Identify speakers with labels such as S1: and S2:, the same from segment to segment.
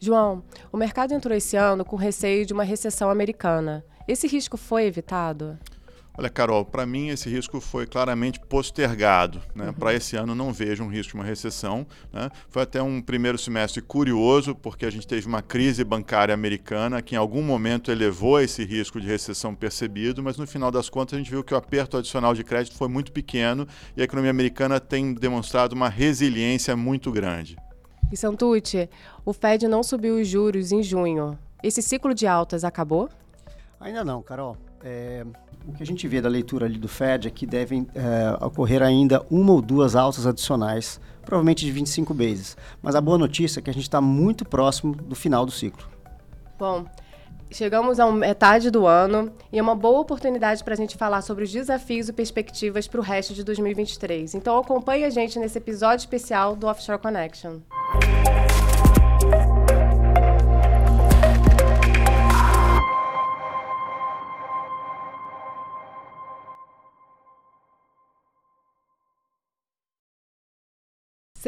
S1: João, o mercado entrou esse ano com receio de uma recessão americana. Esse risco foi evitado?
S2: Olha, Carol, para mim esse risco foi claramente postergado. Né? Uhum. Para esse ano não vejo um risco de uma recessão. Né? Foi até um primeiro semestre curioso, porque a gente teve uma crise bancária americana que em algum momento elevou esse risco de recessão percebido, mas no final das contas a gente viu que o aperto adicional de crédito foi muito pequeno e a economia americana tem demonstrado uma resiliência muito grande.
S1: E Santucci, o Fed não subiu os juros em junho. Esse ciclo de altas acabou?
S3: Ainda não, Carol. É, o que a gente vê da leitura ali do Fed é que devem é, ocorrer ainda uma ou duas altas adicionais, provavelmente de 25 bases. Mas a boa notícia é que a gente está muito próximo do final do ciclo.
S1: Bom, chegamos à metade do ano e é uma boa oportunidade para a gente falar sobre os desafios e perspectivas para o resto de 2023. Então acompanhe a gente nesse episódio especial do Offshore Connection.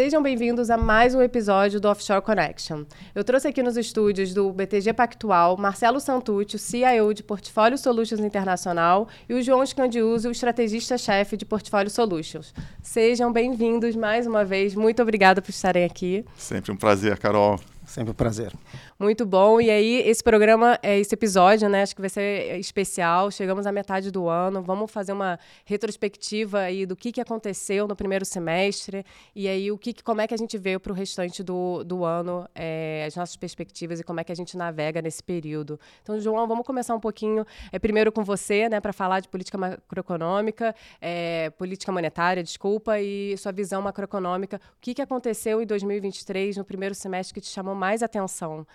S1: Sejam bem-vindos a mais um episódio do Offshore Connection. Eu trouxe aqui nos estúdios do BTG Pactual Marcelo Santucci, o CIO de Portfólio Solutions Internacional, e o João Scandiuso, o estrategista-chefe de Portfólio Solutions. Sejam bem-vindos mais uma vez. Muito obrigada por estarem aqui.
S2: Sempre um prazer, Carol.
S3: Sempre um prazer.
S1: Muito bom. E aí, esse programa, é esse episódio, né? Acho que vai ser especial. Chegamos à metade do ano. Vamos fazer uma retrospectiva aí do que, que aconteceu no primeiro semestre. E aí, o que, como é que a gente veio para o restante do, do ano, é, as nossas perspectivas e como é que a gente navega nesse período. Então, João, vamos começar um pouquinho, é, primeiro com você, né? Para falar de política macroeconômica, é, política monetária, desculpa, e sua visão macroeconômica. O que, que aconteceu em 2023, no primeiro semestre, que te chamou mais atenção?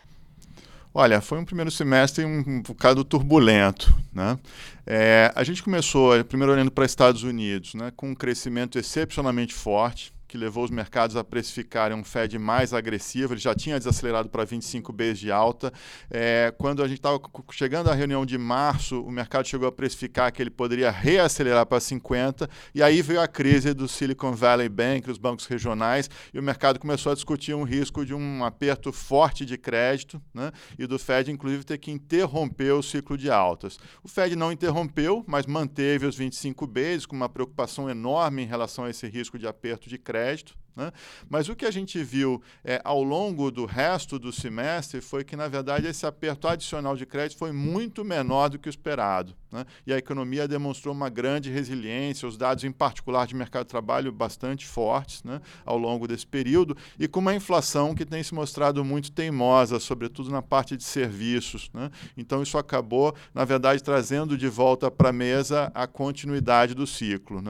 S2: Olha, foi um primeiro semestre um, bocado turbulento. Né? É, a gente começou, primeiro olhando para Estados Unidos, né, com um crescimento excepcionalmente forte que levou os mercados a precificarem um Fed mais agressivo. Ele já tinha desacelerado para 25 Bs de alta. É, quando a gente estava chegando à reunião de março, o mercado chegou a precificar que ele poderia reacelerar para 50. E aí veio a crise do Silicon Valley Bank, os bancos regionais, e o mercado começou a discutir um risco de um aperto forte de crédito né, e do Fed, inclusive, ter que interromper o ciclo de altas. O Fed não interrompeu, mas manteve os 25 Bs com uma preocupação enorme em relação a esse risco de aperto de crédito crédito. Né? Mas o que a gente viu é, ao longo do resto do semestre foi que, na verdade, esse aperto adicional de crédito foi muito menor do que o esperado. Né? E a economia demonstrou uma grande resiliência, os dados, em particular, de mercado de trabalho bastante fortes né? ao longo desse período, e com uma inflação que tem se mostrado muito teimosa, sobretudo na parte de serviços. Né? Então, isso acabou, na verdade, trazendo de volta para a mesa a continuidade do ciclo.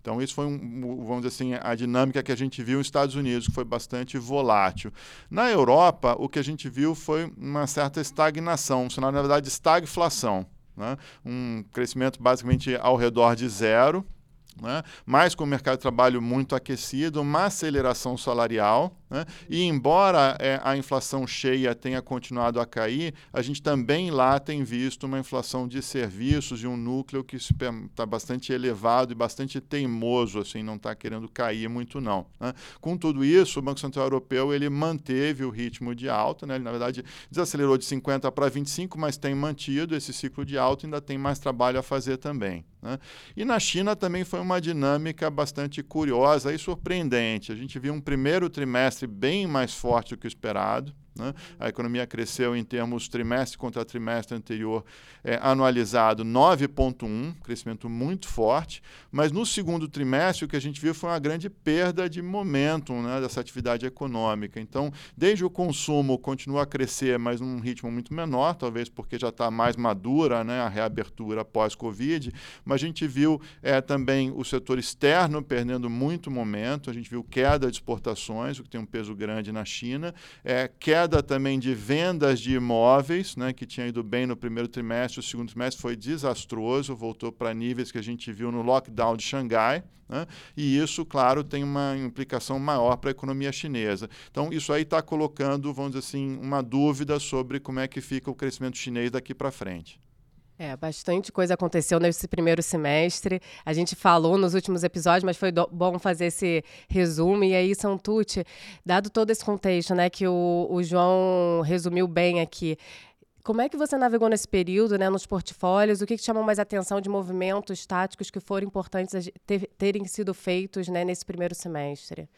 S2: Então, isso foi, um, vamos dizer assim, a dinâmica que a gente viu nos Estados Unidos, que foi bastante volátil. Na Europa, o que a gente viu foi uma certa estagnação, um sinal, na verdade, de estagflação. Né? Um crescimento basicamente ao redor de zero, né? mas com o mercado de trabalho muito aquecido, uma aceleração salarial, né? e embora é, a inflação cheia tenha continuado a cair, a gente também lá tem visto uma inflação de serviços e um núcleo que está bastante elevado e bastante teimoso, assim, não está querendo cair muito não. Né? Com tudo isso, o Banco Central Europeu ele manteve o ritmo de alta, né? ele na verdade desacelerou de 50 para 25, mas tem mantido esse ciclo de alta, ainda tem mais trabalho a fazer também. Né? E na China também foi uma dinâmica bastante curiosa e surpreendente. A gente viu um primeiro trimestre bem mais forte do que o esperado. Né? A economia cresceu em termos trimestre contra trimestre anterior, é, anualizado 9,1, crescimento muito forte, mas no segundo trimestre o que a gente viu foi uma grande perda de momentum né, dessa atividade econômica. Então, desde o consumo continua a crescer, mas num ritmo muito menor, talvez porque já está mais madura né, a reabertura pós-Covid, mas a gente viu é, também o setor externo perdendo muito momento, a gente viu queda de exportações, o que tem um peso grande na China, é, queda queda também de vendas de imóveis, né, que tinha ido bem no primeiro trimestre, o segundo trimestre foi desastroso, voltou para níveis que a gente viu no lockdown de Xangai. Né, e isso, claro, tem uma implicação maior para a economia chinesa. Então, isso aí está colocando, vamos dizer assim, uma dúvida sobre como é que fica o crescimento chinês daqui para frente.
S1: É, bastante coisa aconteceu nesse primeiro semestre. A gente falou nos últimos episódios, mas foi bom fazer esse resumo. E aí, Santucci, dado todo esse contexto, né, que o, o João resumiu bem aqui, como é que você navegou nesse período, né, nos portfólios? O que, que chamou mais atenção de movimentos táticos que foram importantes ter, terem sido feitos né, nesse primeiro semestre?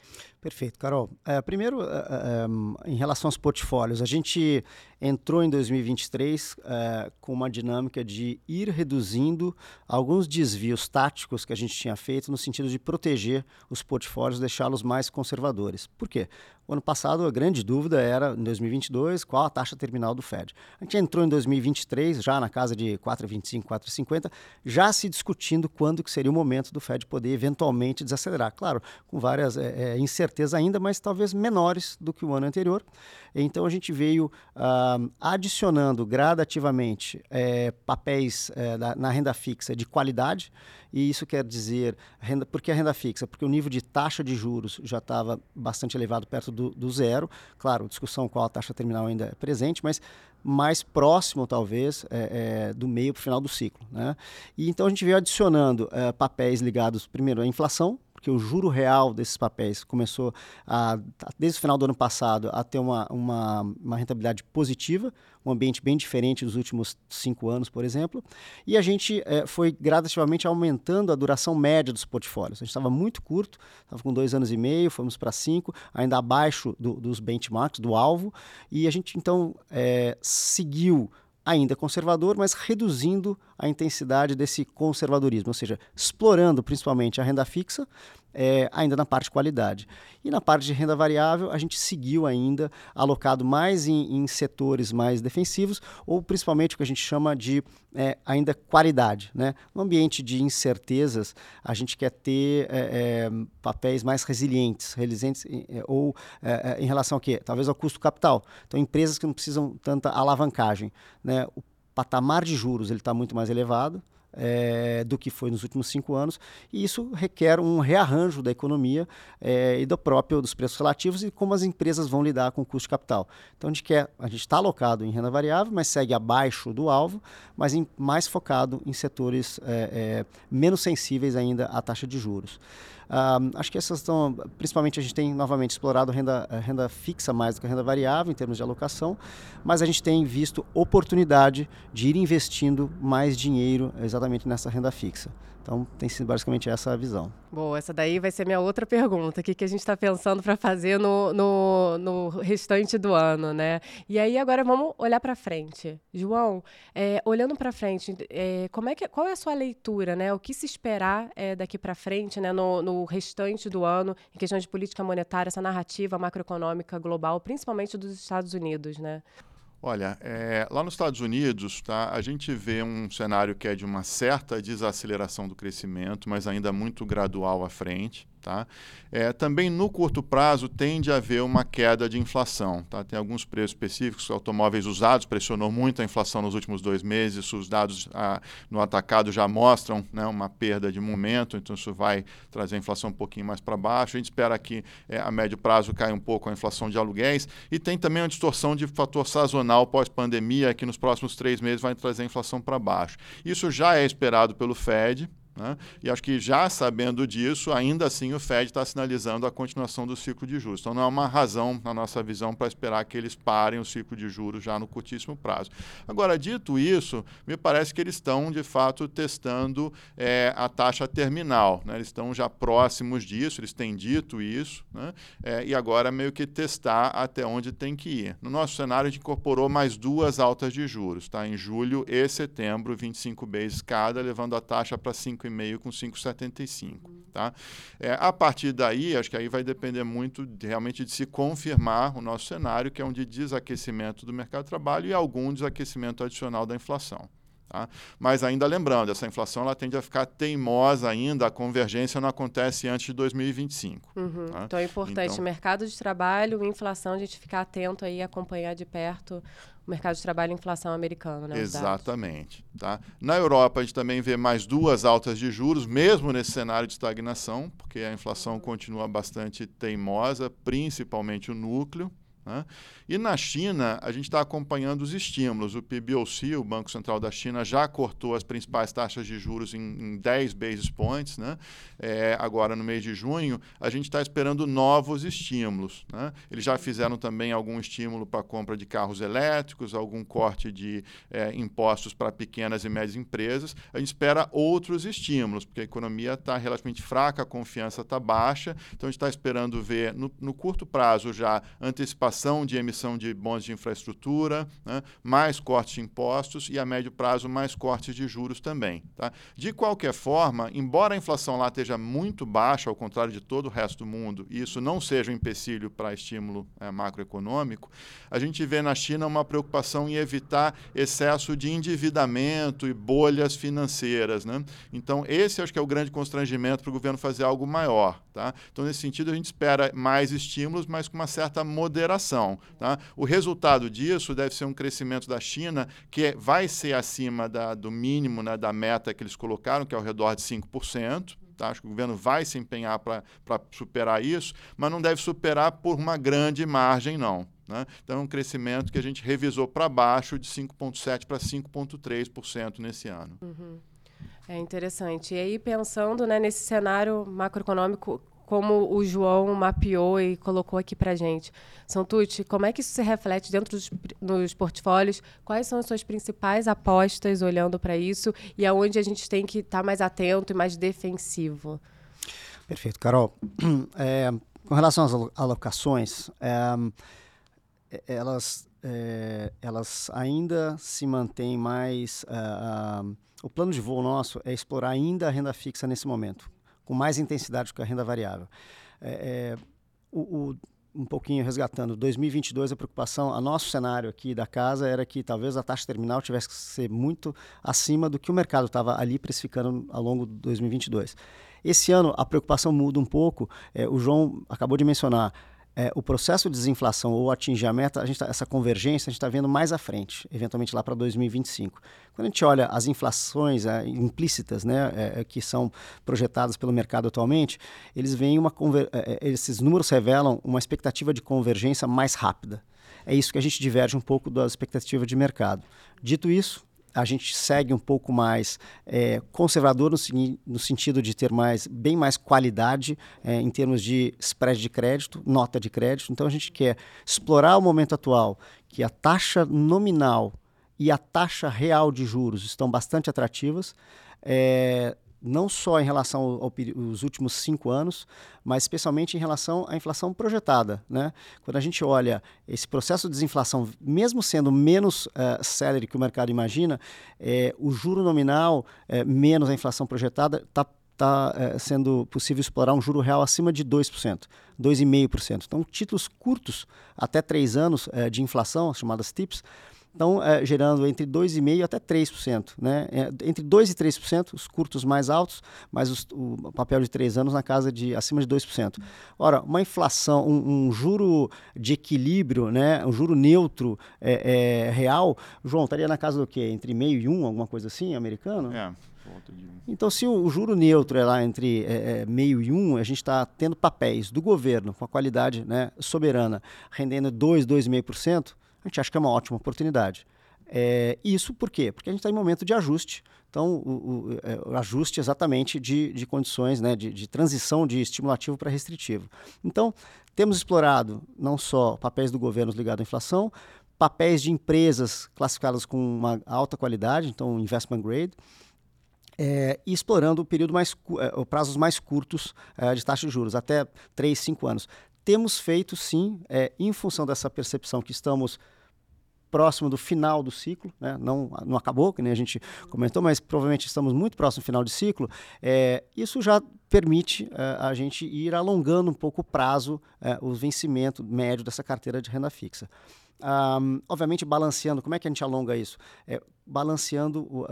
S3: Perfeito, Carol. É, primeiro, é, é, em relação aos portfólios, a gente entrou em 2023 é, com uma dinâmica de ir reduzindo alguns desvios táticos que a gente tinha feito no sentido de proteger os portfólios, deixá-los mais conservadores. Por quê? O ano passado, a grande dúvida era, em 2022, qual a taxa terminal do Fed. A gente entrou em 2023, já na casa de 4,25, 4,50, já se discutindo quando que seria o momento do Fed poder eventualmente desacelerar. Claro, com várias é, é, incertezas ainda, mas talvez menores do que o ano anterior. Então, a gente veio uh, adicionando gradativamente é, papéis é, da, na renda fixa de qualidade, e isso quer dizer, renda, por que a renda fixa? Porque o nível de taxa de juros já estava bastante elevado, perto do, do zero. Claro, discussão qual a taxa terminal ainda é presente, mas mais próximo, talvez, é, é, do meio para o final do ciclo. Né? E então a gente veio adicionando é, papéis ligados, primeiro, à inflação, porque o juro real desses papéis começou, a, desde o final do ano passado, a ter uma, uma, uma rentabilidade positiva, um ambiente bem diferente dos últimos cinco anos, por exemplo. E a gente é, foi gradativamente aumentando a duração média dos portfólios. A gente estava muito curto, estava com dois anos e meio, fomos para cinco, ainda abaixo do, dos benchmarks, do alvo, e a gente então é, seguiu ainda conservador, mas reduzindo a intensidade desse conservadorismo, ou seja, explorando principalmente a renda fixa, é, ainda na parte de qualidade. E na parte de renda variável, a gente seguiu ainda alocado mais em, em setores mais defensivos, ou principalmente o que a gente chama de é, ainda qualidade. Né? No ambiente de incertezas, a gente quer ter é, é papéis mais resilientes, resilientes é, ou é, em relação ao quê? Talvez ao custo capital. Então, empresas que não precisam tanta alavancagem. Né? O patamar de juros ele está muito mais elevado, é, do que foi nos últimos cinco anos, e isso requer um rearranjo da economia é, e do próprio dos preços relativos e como as empresas vão lidar com o custo de capital. Então a gente quer, a gente está alocado em renda variável, mas segue abaixo do alvo, mas em, mais focado em setores é, menos sensíveis ainda à taxa de juros. Uh, acho que essas estão, principalmente a gente tem novamente explorado renda, renda fixa mais do que renda variável em termos de alocação, mas a gente tem visto oportunidade de ir investindo mais dinheiro exatamente nessa renda fixa. Então, tem sido basicamente essa a visão.
S1: Boa, essa daí vai ser minha outra pergunta. O que, que a gente está pensando para fazer no, no, no, restante do ano, né? E aí, agora vamos olhar para frente. João, é, olhando para frente, é, como é que, qual é a sua leitura, né? O que se esperar é, daqui para frente, né? No, no restante do ano, em questões de política monetária, essa narrativa macroeconômica global, principalmente dos Estados Unidos, né?
S2: Olha, é, lá nos Estados Unidos, tá, a gente vê um cenário que é de uma certa desaceleração do crescimento, mas ainda muito gradual à frente. Tá? É, também no curto prazo tende a haver uma queda de inflação. Tá? Tem alguns preços específicos, automóveis usados pressionou muito a inflação nos últimos dois meses, os dados a, no atacado já mostram né, uma perda de momento, então isso vai trazer a inflação um pouquinho mais para baixo. A gente espera que é, a médio prazo caia um pouco a inflação de aluguéis e tem também uma distorção de fator sazonal pós-pandemia que nos próximos três meses vai trazer a inflação para baixo. Isso já é esperado pelo Fed, né? E acho que já sabendo disso, ainda assim o Fed está sinalizando a continuação do ciclo de juros. Então não é uma razão, na nossa visão, para esperar que eles parem o ciclo de juros já no curtíssimo prazo. Agora, dito isso, me parece que eles estão, de fato, testando é, a taxa terminal. Né? Eles estão já próximos disso, eles têm dito isso, né? é, e agora meio que testar até onde tem que ir. No nosso cenário, a gente incorporou mais duas altas de juros, tá? em julho e setembro, 25 bases cada, levando a taxa para 5 5,5 com 5,75. Tá? É, a partir daí, acho que aí vai depender muito de, realmente de se confirmar o nosso cenário, que é um de desaquecimento do mercado de trabalho e algum desaquecimento adicional da inflação. Tá? Mas ainda lembrando, essa inflação ela tende a ficar teimosa ainda, a convergência não acontece antes de 2025.
S1: Uhum. Tá? Então é importante então, mercado de trabalho, inflação, a gente ficar atento aí, acompanhar de perto o mercado de trabalho e inflação americano, né?
S2: Exatamente. Tá? Na Europa, a gente também vê mais duas altas de juros, mesmo nesse cenário de estagnação, porque a inflação continua bastante teimosa, principalmente o núcleo. Né? E na China, a gente está acompanhando os estímulos. O PBOC, o Banco Central da China, já cortou as principais taxas de juros em, em 10 basis points. Né? É, agora, no mês de junho, a gente está esperando novos estímulos. Né? Eles já fizeram também algum estímulo para compra de carros elétricos, algum corte de é, impostos para pequenas e médias empresas. A gente espera outros estímulos, porque a economia está relativamente fraca, a confiança está baixa. Então, a gente está esperando ver, no, no curto prazo, já antecipação antecipação de emissão de bons de infraestrutura, né? mais cortes de impostos e a médio prazo mais cortes de juros também. Tá? De qualquer forma, embora a inflação lá esteja muito baixa, ao contrário de todo o resto do mundo, e isso não seja um empecilho para estímulo é, macroeconômico, a gente vê na China uma preocupação em evitar excesso de endividamento e bolhas financeiras. Né? Então, esse acho que é o grande constrangimento para o governo fazer algo maior. Tá? Então, nesse sentido, a gente espera mais estímulos, mas com uma certa moderação Tá? O resultado disso deve ser um crescimento da China que é, vai ser acima da, do mínimo, né, da meta que eles colocaram, que é ao redor de 5%. Tá? Acho que o governo vai se empenhar para superar isso, mas não deve superar por uma grande margem, não. Né? Então, é um crescimento que a gente revisou para baixo de 5,7% para 5,3% nesse ano.
S1: Uhum. É interessante. E aí, pensando né, nesse cenário macroeconômico, como o João mapeou e colocou aqui para gente. Santucci, como é que isso se reflete dentro dos, portfólios? Quais são as suas principais apostas olhando para isso e aonde a gente tem que estar tá mais atento e mais defensivo?
S3: Perfeito, Carol. É, com relação às alocações, é, elas, é, elas ainda se mantêm mais. Uh, o plano de voo nosso é explorar ainda a renda fixa nesse momento com mais intensidade que a renda variável. É, é, o, o, um pouquinho resgatando, 2022 a preocupação, a nosso cenário aqui da casa era que talvez a taxa terminal tivesse que ser muito acima do que o mercado estava ali precificando ao longo de 2022. Esse ano a preocupação muda um pouco, é, o João acabou de mencionar, é, o processo de desinflação ou atingir a meta, a gente tá, essa convergência a gente está vendo mais à frente, eventualmente lá para 2025. Quando a gente olha as inflações é, implícitas, né, é, é que são projetadas pelo mercado atualmente, eles veem uma é, é, esses números revelam uma expectativa de convergência mais rápida. É isso que a gente diverge um pouco da expectativa de mercado. Dito isso, a gente segue um pouco mais é, conservador no, no, sentido de ter mais, bem mais qualidade é, em termos de spread de crédito, nota de crédito. Então a gente quer explorar o momento atual, que a taxa nominal e a taxa real de juros estão bastante atrativas. É, não só em relação aos últimos cinco anos, mas especialmente em relação à inflação projetada. Né? Quando a gente olha esse processo de desinflação, mesmo sendo menos uh, que o mercado imagina, é, o juro nominal é, menos a inflação projetada está está é, sendo possível explorar um juro real acima de 2%, 2,5%. Então, títulos curtos, até três anos é, de inflação, as chamadas TIPS, estão é, gerando entre 2,5% até 3%. Né? É, entre 2% e 3%, os curtos mais altos, mas os, o papel de 3 anos na casa de acima de 2%. Ora, uma inflação, um, um juro de equilíbrio, né? um juro neutro é, é real, João, estaria na casa do quê? Entre meio e 1, alguma coisa assim, americano?
S2: É.
S3: Então, se o, o, juro neutro é lá entre é, é, meio e um, a gente está tendo papéis do governo com a qualidade né, soberana rendendo 2, 2,5%, a gente acha que é uma ótima oportunidade. É, isso por quê? Porque a gente está em momento de ajuste. Então, o, o, é, o ajuste exatamente de, de condições, né, de, de transição de estimulativo para restritivo. Então, temos explorado não só papéis do governo ligados à inflação, papéis de empresas classificadas com uma alta qualidade, então investment grade, é, e explorando o período mais, é, prazos mais curtos é, de taxa de juros, até 3, 5 anos temos feito sim, é, em função dessa percepção que estamos próximo do final do ciclo, né? não, não acabou, que nem a gente comentou, mas provavelmente estamos muito próximo do final de ciclo, é, isso já permite é, a gente ir alongando um pouco o prazo, é, o vencimento médio dessa carteira de renda fixa. um, obviamente balanceando, como é que a gente alonga isso? É, balanceando uh, uh,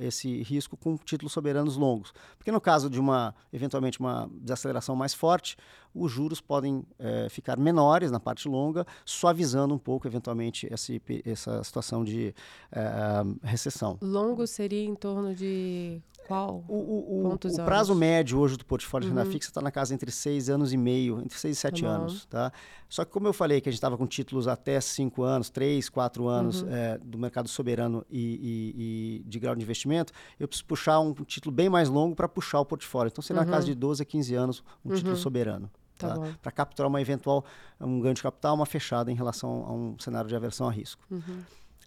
S3: esse risco com títulos soberanos longos. Porque no caso de uma, eventualmente, uma desaceleração mais forte, os juros podem uh, ficar menores na parte longa, suavizando um pouco, eventualmente, esse, essa situação de eh, recessão.
S1: Longo seria em torno de qual?
S3: O, o, o, o prazo médio hoje do portfólio de renda
S1: Uhum.
S3: fixa está na casa entre seis anos e meio, entre seis e sete
S1: Tá
S3: anos. Tá? Só que como eu falei que a gente estava com títulos até cinco anos, três, quatro anos
S1: Uhum.
S3: eh, do mercado soberano e, e- e de grau de investimento, eu preciso puxar um título bem mais longo para puxar o portfólio. Então seria na casa de 12 a 15 anos um título soberano.
S1: Uhum. Tá
S3: Tá? Para capturar uma eventual, um ganho de capital, uma fechada em relação a um cenário de aversão a risco.
S1: Uhum.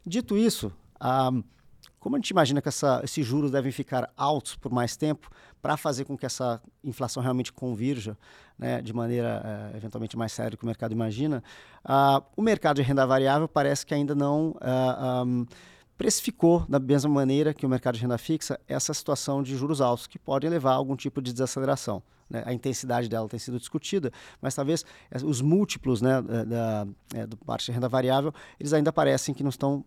S3: Dito isso, ah, como a gente imagina que essa, esses juros devem ficar altos por mais tempo para fazer com que essa inflação realmente convirja né, de maneira eh, eventualmente mais séria do que o mercado imagina, ah, o mercado de renda variável parece que ainda não ah, ah, precificou da mesma maneira que o mercado de renda fixa essa situação de juros altos, que pode levar a algum tipo de desaceleração. né? A intensidade dela tem sido discutida, mas talvez eh, os múltiplos né, da, da, eh, do parte de renda variável, eles ainda parecem que não estão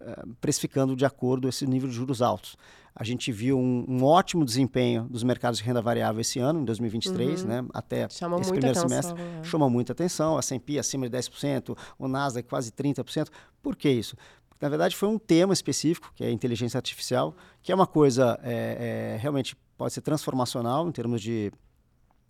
S3: eh, precificando de acordo esse nível de juros altos. A gente viu um, um ótimo desempenho dos mercados de renda variável esse ano, em 2023, né? até
S1: Chama
S3: esse primeiro
S1: atenção,
S3: semestre
S1: é.
S3: chama muita atenção, a S&P acima de 10%, o Nasdaq quase 30%. Por que isso? Na verdade, foi um tema específico, que é inteligência artificial, que é uma coisa é, é, realmente pode ser transformacional em termos de,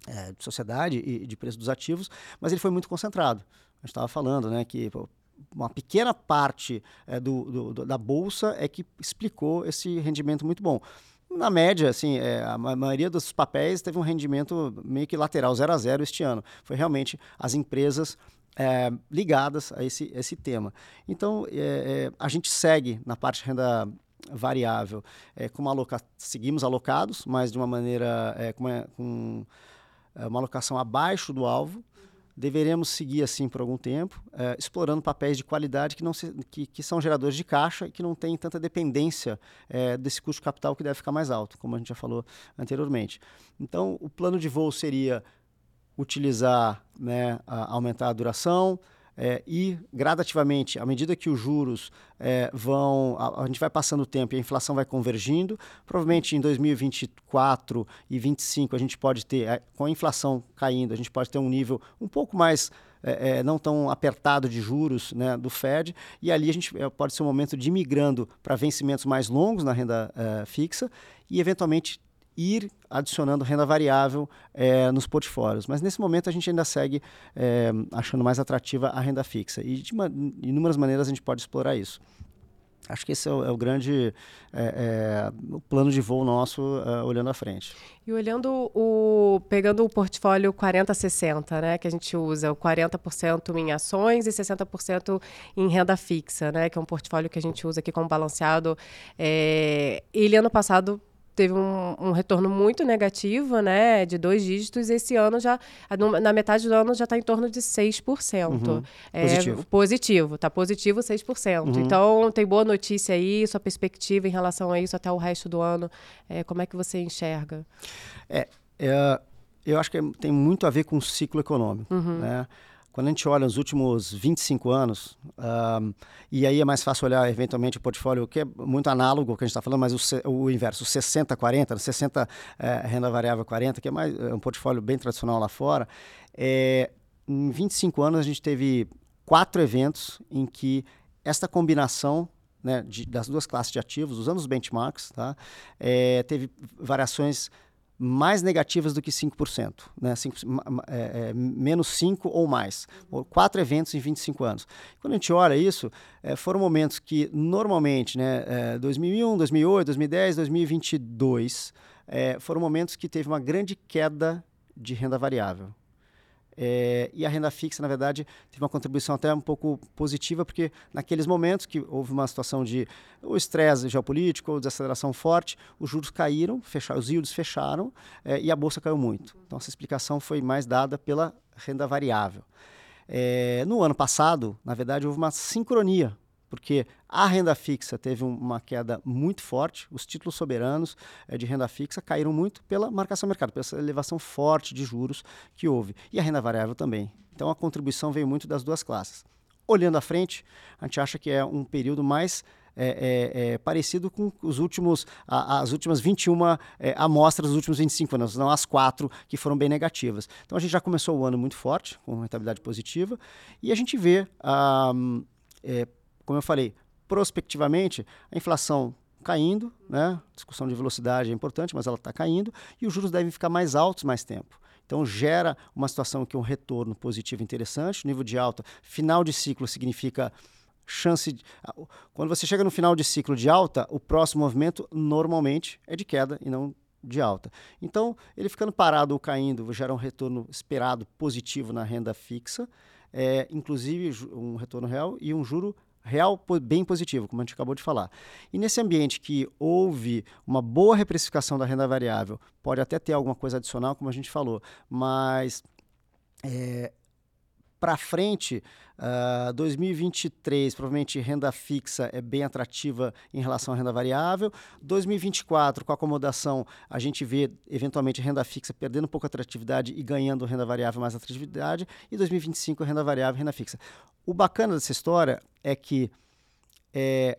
S3: é, de sociedade e de preço dos ativos, mas ele foi muito concentrado. A gente estava falando né, que pô, uma pequena parte é, do, do- da bolsa é que explicou esse rendimento muito bom. Na média, assim, é, a ma- maioria dos papéis teve um rendimento meio que lateral, 0 a 0 este ano. Foi realmente as empresas é, ligadas a esse, esse tema. Então, é, é, a gente segue na parte de renda variável é, com aloca seguimos alocados, mas de uma maneira é, com, uma, é, uma alocação abaixo do alvo. Deveremos seguir assim por algum tempo, explorando papéis de qualidade que, não se, que, que são geradores de caixa e que não têm tanta dependência desse custo de capital que deve ficar mais alto, como a gente já falou anteriormente. Então, o plano de voo seria utilizar, né, a- aumentar a duração é, e gradativamente, à medida que os juros é, vão, a, a gente vai passando o tempo e a inflação vai convergindo, provavelmente em 2024 e 2025 a gente pode ter, é, com a inflação caindo, a gente pode ter um nível um pouco mais é, é, não tão apertado de juros né, do Fed, e ali a gente é, pode ser um momento de migrando para vencimentos mais longos na renda é, fixa e eventualmente ir adicionando renda variável eh, nos portfólios. Mas nesse momento a gente ainda segue eh, achando mais atrativa a renda fixa. E de inúmeras maneiras a gente pode explorar isso. Acho que esse é o, é o grande eh, o plano de voo nosso olhando à frente.
S1: E olhando o. pegando o portfólio 40-60, né? Que a gente usa, o 40% em ações e 60% em renda fixa, né? Que é um portfólio que a gente usa aqui como balanceado. É, ele ano passado teve um, um retorno muito negativo, né? De dois dígitos. Esse ano já, na metade do ano, já está em torno de 6%. É,
S3: Positivo.
S1: Positivo, tá positivo 6%. Então, tem boa notícia aí, sua perspectiva em relação a isso até o resto do ano. É, como é que você enxerga?
S3: É, é, eu acho que é- tem muito a ver com o ciclo econômico. Né? Quando a gente olha os últimos 25 anos, ahm, e aí é mais fácil olhar eventualmente o portfólio, que é muito análogo ao que a gente está falando, mas o, o inverso, 60-40, 60 é, renda variável 40, que é, mais, é um portfólio bem tradicional lá fora. É, em 25 anos a gente teve quatro eventos em que esta combinação né, de- das duas classes de ativos, usando os benchmarks, tá, é, teve variações mais negativas do que 5%, né? 5%, ma- ma- é, é, menos 5 ou mais. Ou Quatro eventos em 25 anos. Quando a gente olha isso, é, foram momentos que normalmente, né, é, 2001, 2008, 2010, 2022, é, foram momentos que teve uma grande queda de renda variável. É, e a renda fixa, na verdade, teve uma contribuição até um pouco positiva, porque naqueles momentos que houve uma situação de estresse geopolítico ou desaceleração forte, os juros caíram, os yields fecharam é, e a bolsa caiu muito. Então, essa explicação foi mais dada pela renda variável. É, no ano passado, na verdade, houve uma sincronia, porque a renda fixa teve um- uma queda muito forte, os títulos soberanos eh, de renda fixa caíram muito pela marcação do mercado, pela elevação forte de juros que houve, e a renda variável também. Então a contribuição veio muito das duas classes. olhando à frente, a gente acha que é um período mais é, é, é, parecido com os últimos, a, as últimas 21 é, amostras dos últimos 25 anos, não as quatro que foram bem negativas. Então a gente já começou o ano muito forte, com rentabilidade positiva, e a gente vê, ah, é, como eu falei, prospectivamente, a inflação caindo, né? discussão de velocidade é importante, mas ela está caindo, e os juros devem ficar mais altos mais tempo. Então gera uma situação que é um retorno positivo interessante, nível de alta, final de ciclo significa chance. De, quando você chega no final de ciclo de alta, o próximo movimento normalmente é de queda e não de alta. Então, ele ficando parado ou caindo gera um retorno esperado positivo na renda fixa, é, inclusive um retorno real e um juro real bem positivo, como a gente acabou de falar. E nesse ambiente que houve uma boa reprecificação da renda variável, pode até ter alguma coisa adicional, como a gente falou, mas é, para frente, uh, ah, 2023, provavelmente renda fixa é bem atrativa em relação à renda variável. 2024, com acomodação, a gente vê eventualmente renda fixa perdendo um pouco atratividade e ganhando renda variável mais atratividade. E 2025, renda variável e renda fixa. O bacana dessa história é que é,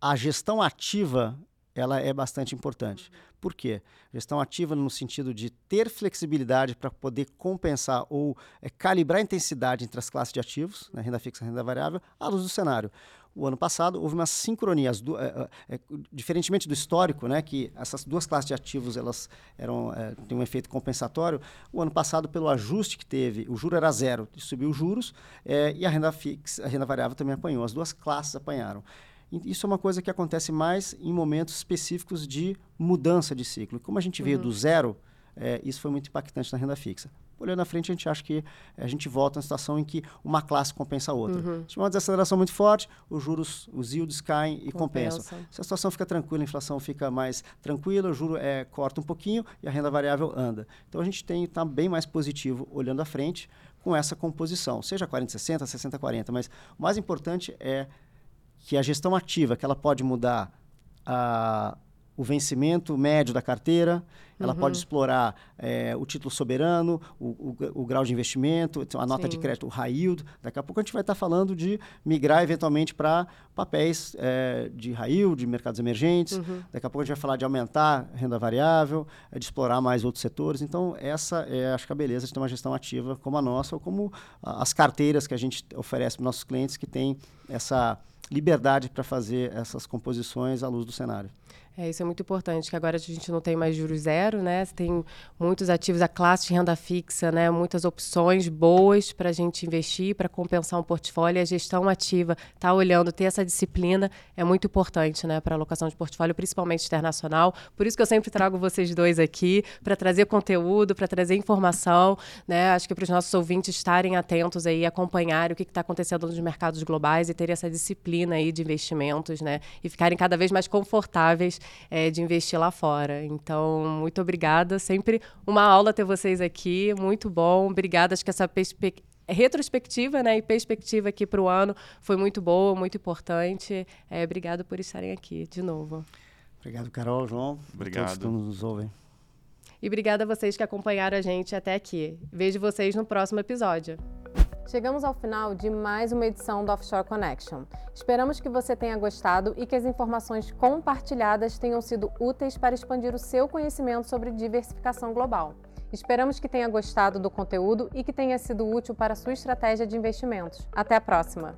S3: a gestão ativa ela é bastante importante. Por quê? Gestão ativa no sentido de ter flexibilidade para poder compensar ou é, calibrar a intensidade entre as classes de ativos, né, renda fixa e renda variável, à luz do cenário. O ano passado houve uma sincronia, é, é, diferentemente do histórico, né, que essas duas classes de ativos elas eram têm um efeito compensatório. O ano passado, pelo ajuste que teve, o juro era zero, subiu os juros e a renda fixa, a renda variável também apanhou. As duas classes apanharam. Isso é uma coisa que acontece mais em momentos específicos de mudança de ciclo. Como a gente veio uhum. do zero, é, isso foi muito impactante na renda fixa. Olhando à frente, a gente acha que a gente volta a uma situação em que uma classe compensa a outra. Uhum. Se uma desaceleração muito forte, os juros, os yields caem e Compensa. compensam. Se a situação fica tranquila, a inflação fica mais tranquila, o juro é, corta um pouquinho e a renda variável anda. Então a gente tem está bem mais positivo olhando à frente com essa composição, seja 40-60, 60-40, mas o mais importante é que a gestão ativa, que ela pode mudar a, o vencimento médio da carteira, ela uhum. pode explorar é, o título soberano, o, o, o, grau de investimento, então, a nota Sim. de crédito, o high yield. Daqui a pouco a gente vai estar falando de migrar eventualmente para papéis é, de high yield, de mercados emergentes. Uhum. Daqui a pouco a gente vai falar de aumentar renda variável, é, de explorar mais outros setores. Então, essa é, acho que a beleza de ter uma gestão ativa como a nossa, ou como as carteiras que a gente oferece para nossos clientes que têm essa liberdade para fazer essas composições à luz do cenário.
S1: É, isso é muito importante, que agora a gente não tem mais juros zero, né? Tem muitos ativos, a classe de renda fixa, né? Muitas opções boas para a gente investir, para compensar um portfólio. A gestão ativa, tá olhando, ter essa disciplina é muito importante, né? Para alocação de portfólio, principalmente internacional. Por isso que eu sempre trago vocês dois aqui, para trazer conteúdo, para trazer informação, né? Acho que para os nossos ouvintes estarem atentos aí, acompanharem o que está acontecendo nos mercados globais e ter essa disciplina aí de investimentos, né? E ficarem cada vez mais confortáveis é, de investir lá fora. Então, muito obrigada. Sempre uma aula ter vocês aqui. Muito bom. Obrigada. Acho que essa perspectiva retrospectiva né, e perspectiva aqui para o ano foi muito boa, muito importante. É, obrigado por estarem aqui de novo.
S3: Obrigado, Carol, João.
S2: Obrigado.
S3: Todos que nos ouvem.
S1: E obrigada a vocês que acompanharam a gente até aqui. Vejo vocês no próximo episódio. Chegamos ao final de mais uma edição do Offshore Connection. Esperamos que você tenha gostado e que as informações compartilhadas tenham sido úteis para expandir o seu conhecimento sobre diversificação global. Esperamos que tenha gostado do conteúdo e que tenha sido útil para a sua estratégia de investimentos. Até a próxima!